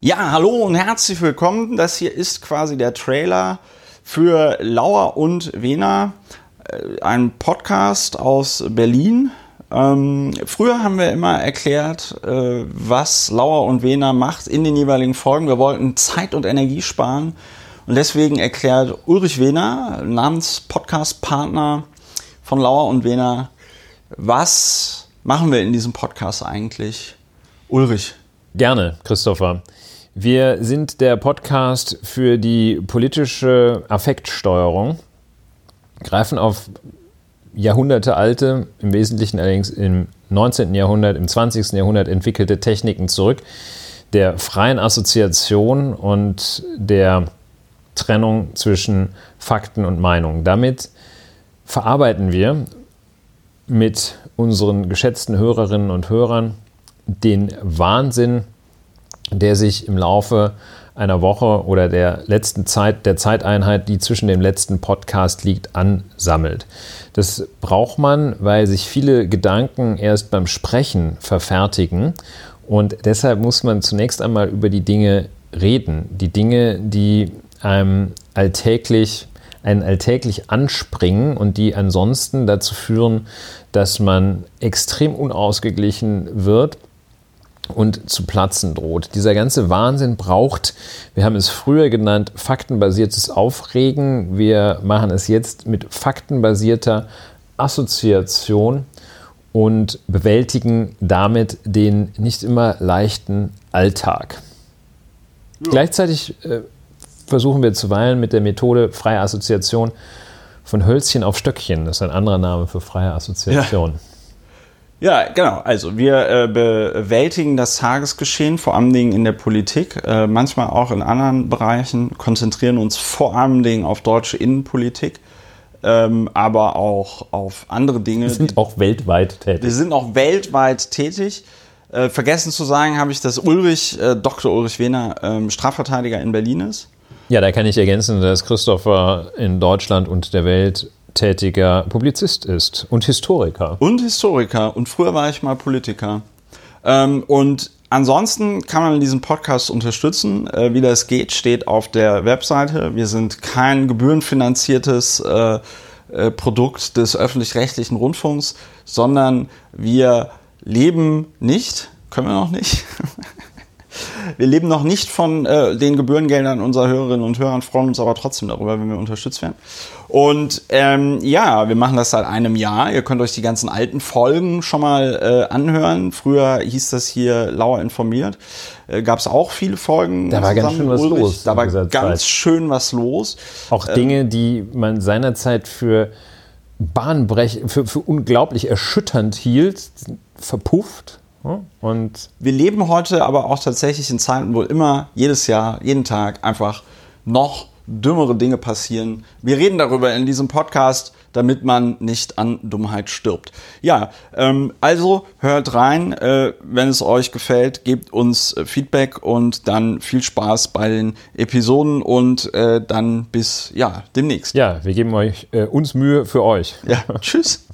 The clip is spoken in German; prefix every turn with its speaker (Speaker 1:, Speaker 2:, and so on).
Speaker 1: Ja, hallo und herzlich willkommen. Das hier ist quasi der Trailer für Lauer und Wena, äh, ein Podcast aus Berlin. Ähm, früher haben wir immer erklärt, äh, was Lauer und Wena macht in den jeweiligen Folgen. Wir wollten Zeit und Energie sparen und deswegen erklärt Ulrich Wehner, Namens-Podcast-Partner von Lauer und Wehner, was machen wir in diesem Podcast eigentlich? Ulrich.
Speaker 2: Gerne, Christopher. Wir sind der Podcast für die politische Affektsteuerung, greifen auf jahrhundertealte, im Wesentlichen allerdings im 19. Jahrhundert, im 20. Jahrhundert entwickelte Techniken zurück, der freien Assoziation und der Trennung zwischen Fakten und Meinungen. Damit verarbeiten wir mit unseren geschätzten Hörerinnen und Hörern den Wahnsinn, der sich im Laufe einer Woche oder der letzten Zeit, der Zeiteinheit, die zwischen dem letzten Podcast liegt, ansammelt. Das braucht man, weil sich viele Gedanken erst beim Sprechen verfertigen und deshalb muss man zunächst einmal über die Dinge reden. Die Dinge, die einem alltäglich, einen alltäglich anspringen und die ansonsten dazu führen, dass man extrem unausgeglichen wird und zu platzen droht. Dieser ganze Wahnsinn braucht, wir haben es früher genannt, faktenbasiertes Aufregen. Wir machen es jetzt mit faktenbasierter Assoziation und bewältigen damit den nicht immer leichten Alltag. Ja. Gleichzeitig äh, versuchen wir zuweilen mit der Methode freie Assoziation von Hölzchen auf Stöckchen, das ist ein anderer Name für freie Assoziation.
Speaker 1: Ja. Ja, genau. Also wir äh, bewältigen das Tagesgeschehen, vor allen Dingen in der Politik, äh, manchmal auch in anderen Bereichen, konzentrieren uns vor allen Dingen auf deutsche Innenpolitik, ähm, aber auch auf andere Dinge.
Speaker 2: Wir sind auch weltweit tätig.
Speaker 1: Wir sind auch weltweit tätig. Äh, vergessen zu sagen habe ich, dass Ulrich, äh, Dr. Ulrich Wehner, ähm, Strafverteidiger in Berlin ist.
Speaker 2: Ja, da kann ich ergänzen, dass Christopher in Deutschland und der Welt tätiger Publizist ist und Historiker.
Speaker 1: Und Historiker. Und früher war ich mal Politiker. Ähm, und ansonsten kann man diesen Podcast unterstützen. Äh, wie das geht, steht auf der Webseite. Wir sind kein gebührenfinanziertes äh, äh, Produkt des öffentlich-rechtlichen Rundfunks, sondern wir leben nicht, können wir noch nicht, Wir leben noch nicht von äh, den Gebührengeldern unserer Hörerinnen und Hörer, freuen uns aber trotzdem darüber, wenn wir unterstützt werden. Und ähm, ja, wir machen das seit einem Jahr. Ihr könnt euch die ganzen alten Folgen schon mal äh, anhören. Früher hieß das hier Lauer informiert. Äh, Gab es auch viele Folgen.
Speaker 2: Da war ganz schön was Ulrich. los.
Speaker 1: Da war ganz Zeit. schön was los.
Speaker 2: Auch ähm, Dinge, die man seinerzeit für bahnbrech, für, für unglaublich erschütternd hielt, verpufft. Und
Speaker 1: wir leben heute aber auch tatsächlich in Zeiten, wo immer jedes Jahr, jeden Tag einfach noch dümmere Dinge passieren. Wir reden darüber in diesem Podcast, damit man nicht an Dummheit stirbt. Ja, ähm, also hört rein, äh, wenn es euch gefällt, gebt uns äh, Feedback und dann viel Spaß bei den Episoden und äh, dann bis ja demnächst.
Speaker 2: Ja, wir geben euch äh, uns Mühe für euch.
Speaker 1: Ja, tschüss.